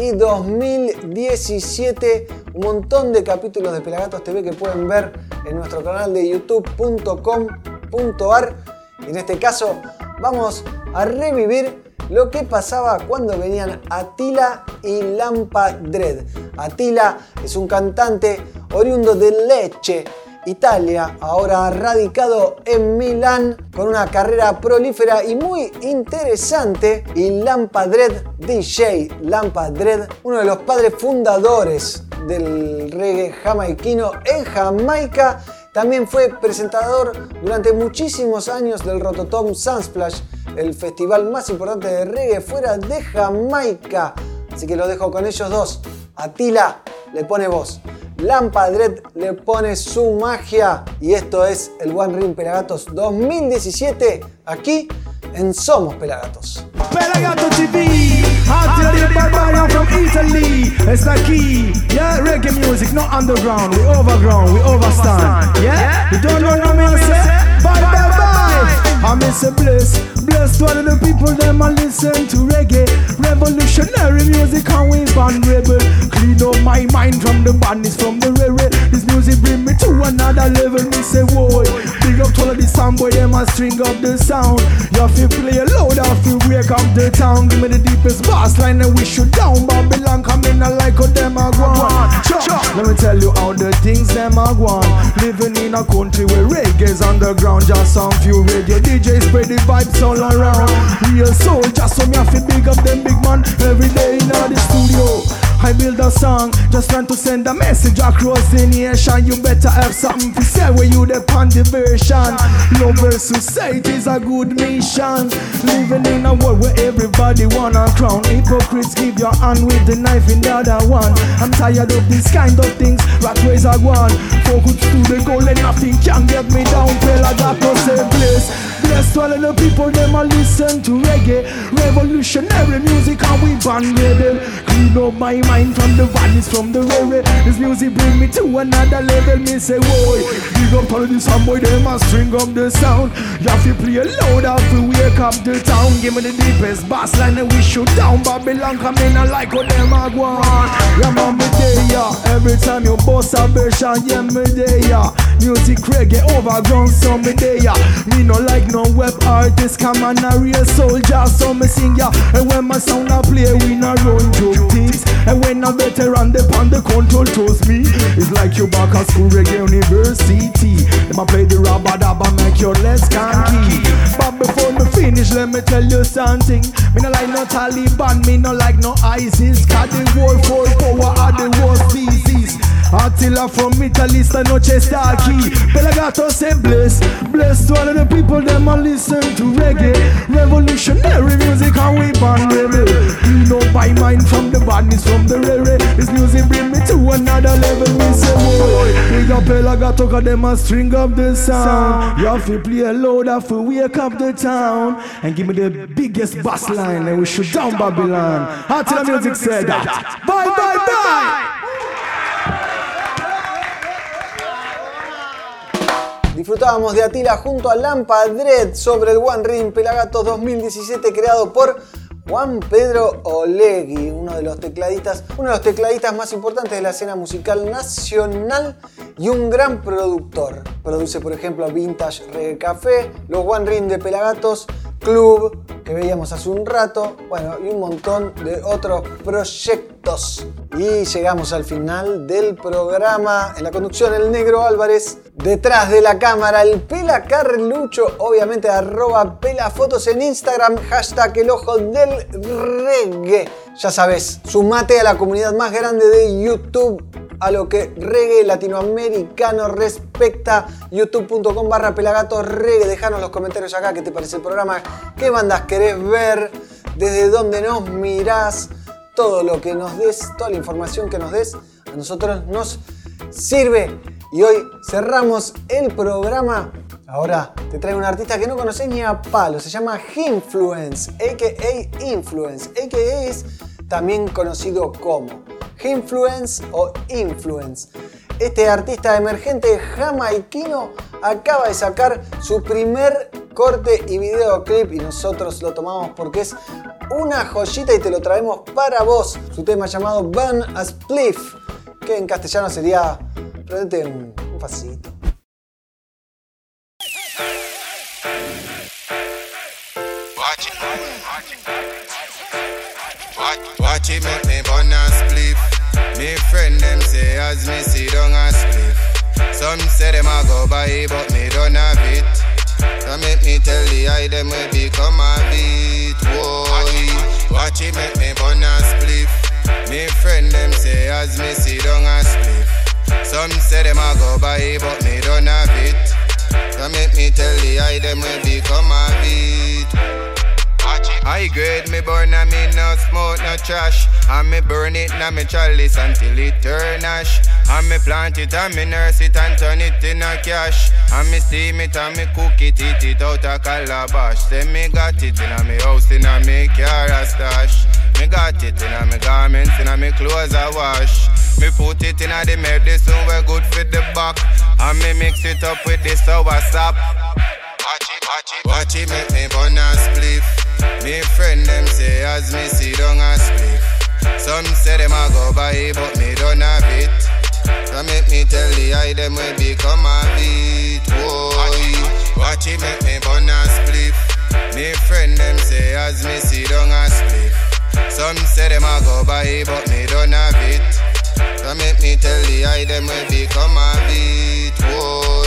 y 2017 un montón de capítulos de Pelagatos TV que pueden ver en nuestro canal de youtube.com.ar. En este caso vamos a revivir lo que pasaba cuando venían Atila y Lampa Dread. Atila es un cantante oriundo de Lecce, Italia, ahora radicado en Milán con una carrera prolífera y muy interesante. Y Lampa Dread DJ, Lampa Dread, uno de los padres fundadores del reggae jamaiquino en Jamaica también fue presentador durante muchísimos años del Rototom Sunsplash, el festival más importante de reggae fuera de Jamaica. Así que lo dejo con ellos dos. Atila le pone voz. Lampadred le pone su magia. Y esto es el One Ring Pelagatos 2017 aquí en Somos Pelagatos. Pelagato TV, Barbarian from Italy. It's key, yeah, reggae music, not underground. We overground, we overstand, yeah. You don't know no me say, bye bye bye. I miss a bliss, to all of the people them a listen to reggae, revolutionary music and we band rebel. Clean up my mind from the badness from the rare. This music bring me to another level. Me say whoa, big up to all of the sound boy them a string up the sound. You to play loud, have to wake up the town. Give me the deepest bass line and we shoot down Babylon. Come in and like how them a go on. Let me tell you how the things them a go on. Living in a country where reggae's underground, just some few radio DJs spread the vibes all around. Real soul, just so me have to big up them big man every day in the studio. I build a song, just trying to send a message across the nation. You better have something to say where you depend the version. Love versus society is a good mission. Living in a world where everybody wanna crown. Hypocrites give your hand with the knife in the other one. I'm tired of these kind of things. Rat ways are gone. Focus to the goal and nothing can get me down. Tell I got no say place. Bless to all of the people, them a listen to reggae. Revolutionary music and we band rebel. Clean up my mind from the valleys, from the rare. This music bring me to another level. Me say, whoa, big up all of this boy, them a string up the sound. You have to play loud, have to wake up the town. Give me the deepest bass line and we shoot down Babylon. Come in and like how them a go on. Man, me there, yeah. Every time you bust a version, yeah, me there, yeah. Music reggae overground, so me there, yeah. Me no like no web artist, come on a real soldier, so me sing ya. And when my sound I play, we not run joke things. And when a veteran on the control, trust me, it's like you back at school reggae university. Them a play the rubber dabba, make your less skanky. But before me finish, let me tell you something. Me no like no Taliban, me no like no ISIS. Cause the war for power are the war species. Attila from Italy, sta noche sta aquí. Pelagato say bless, bless to all of the people them a listen to reggae. Revolutionary music and we band rebel. You know by mind from the badness from the rare. This music bring me to another level. Me say boy, we got up Pelagato 'cause them a string up the sound. You have to play a loud, have to wake up the town and give me the biggest bass line and we shoot down Babylon. Attila music said that. Bye bye bye. Disfrutábamos de Atila junto a Lampa Dread sobre el One Ring Pelagatos 2017 creado por Juan Pedro Olegui, uno de los tecladistas, uno de los tecladistas más importantes de la escena musical nacional y un gran productor. Produce, por ejemplo, Vintage Reggae Café, los One Ring de Pelagatos, Club, que veíamos hace un rato, bueno, y un montón de otros proyectos. Y llegamos al final del programa. En la conducción, el negro Álvarez. Detrás de la cámara, el Pela Carlucho. Obviamente, arroba pelafotos en Instagram. Hashtag el ojo del reggae. Ya sabes, sumate a la comunidad más grande de YouTube. A lo que reggae latinoamericano respecta. YouTube.com barra pelagatos reggae. Dejanos los comentarios acá. ¿Qué te parece el programa? ¿Qué bandas querés ver? ¿Desde dónde nos mirás? todo lo que nos des, toda la información que nos des, a nosotros nos sirve. Y hoy cerramos el programa. Ahora te traigo un artista que no conoces ni a palo. Se llama Influence, a.k.a. Influence. A.k.a. es también conocido como Influence o Influence. Este artista emergente jamaiquino acaba de sacar su primer corte y videoclip y nosotros lo tomamos porque es una joyita y te lo traemos para vos. Su tema llamado Burn a Spliff, que en castellano sería realmente un, facito. Watch it. Make me burn a spliff. Me friend them say as me sit down a spliff. Some say them a go buy but me don't have it. So make me tell the eye them will become a beat. Whoa, watch it make me burn a spliff. Me friend them say as me sit down a spliff. Some say them a go buy but me don't have it. So make me tell the eye them will become a beat. I grade me burn and me no smoke no trash. And me burn it na me chalice until it turn ash. And me plant it and me nurse it and turn it in a cash. And me steam it and me cook it, eat it out a calabash. Say me got it in a me house in a me car a stash. Me got it in a me garments in a me clothes a wash. Me put it in a the medicine we good for the back. And me mix it up with the sour sap. Watch it, watch it, watch it make me burn a spliff. Me friend them say as me see down a spliff. Some say them a go buy but me don't have it. So make me tell the eye them we become a beat. Whoa, watch it make me burn a spliff. Me friend them say as me see down a spliff. Some say them a go buy but me don't have it. So make me tell the eye them we become a beat. Whoa,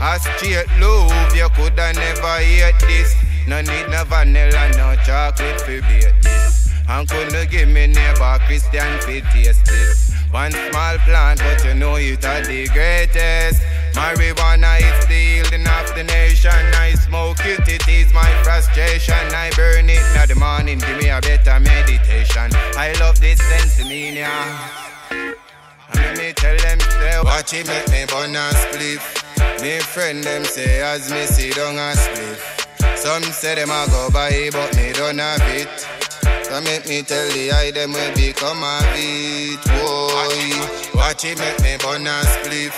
a straight love you coulda never hate this. No need no vanilla, no chocolate for bait this. And couldn't give me neighbor Christian fit taste this. One small plant, but you know it are the greatest. Marijuana is the healing of the nation. I smoke it, it is my frustration. I burn it in the morning, give me a better meditation. I love this sense in me now. And me tell them, say, watch it make me burn a spliff. Me friend them say as me see down a spliff. Some say them a go buy but me don't have it. So make me tell the eye them will become a beat. Boy, watch it make me burn a spliff.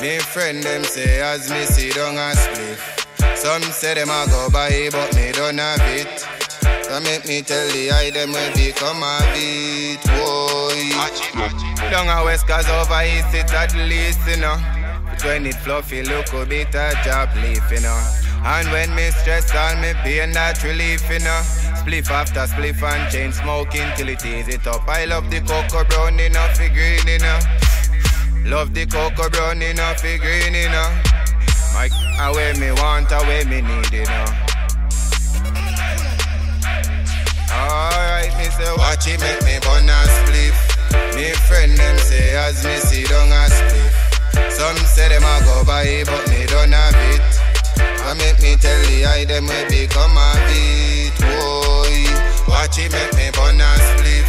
Me friend them say as me see down a spliff. Some say them a go buy but me don't have it. So make me tell the eye them will become a beat. Boy, down a west cause over east it at least you know. When it fluffy look a bit a job leaf you know. And when me stress all me pain that relief you know. Spliff after spliff and chain smoking till it ease it up. I love the cocoa brown enough for green you know. Love the cocoa brown enough for green you know. My away me want, away me need you know. Alright, me say watch it make me burn a spliff. Me friend them say as me see down a spliff. Some say them a go buy but me don't have it. I make me tell the eye them we become a beat. Boy, watch it make me burn a spliff.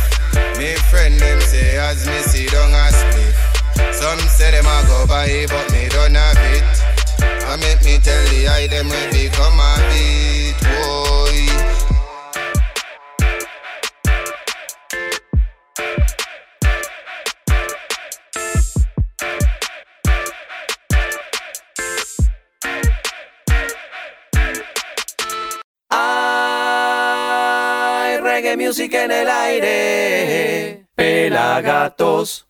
Me friend them say as me see down a spliff. Some say them a go buy but me don't have it. I make me tell the eye them we become a beat. Boy. Reggae music en el aire. Pelagatos.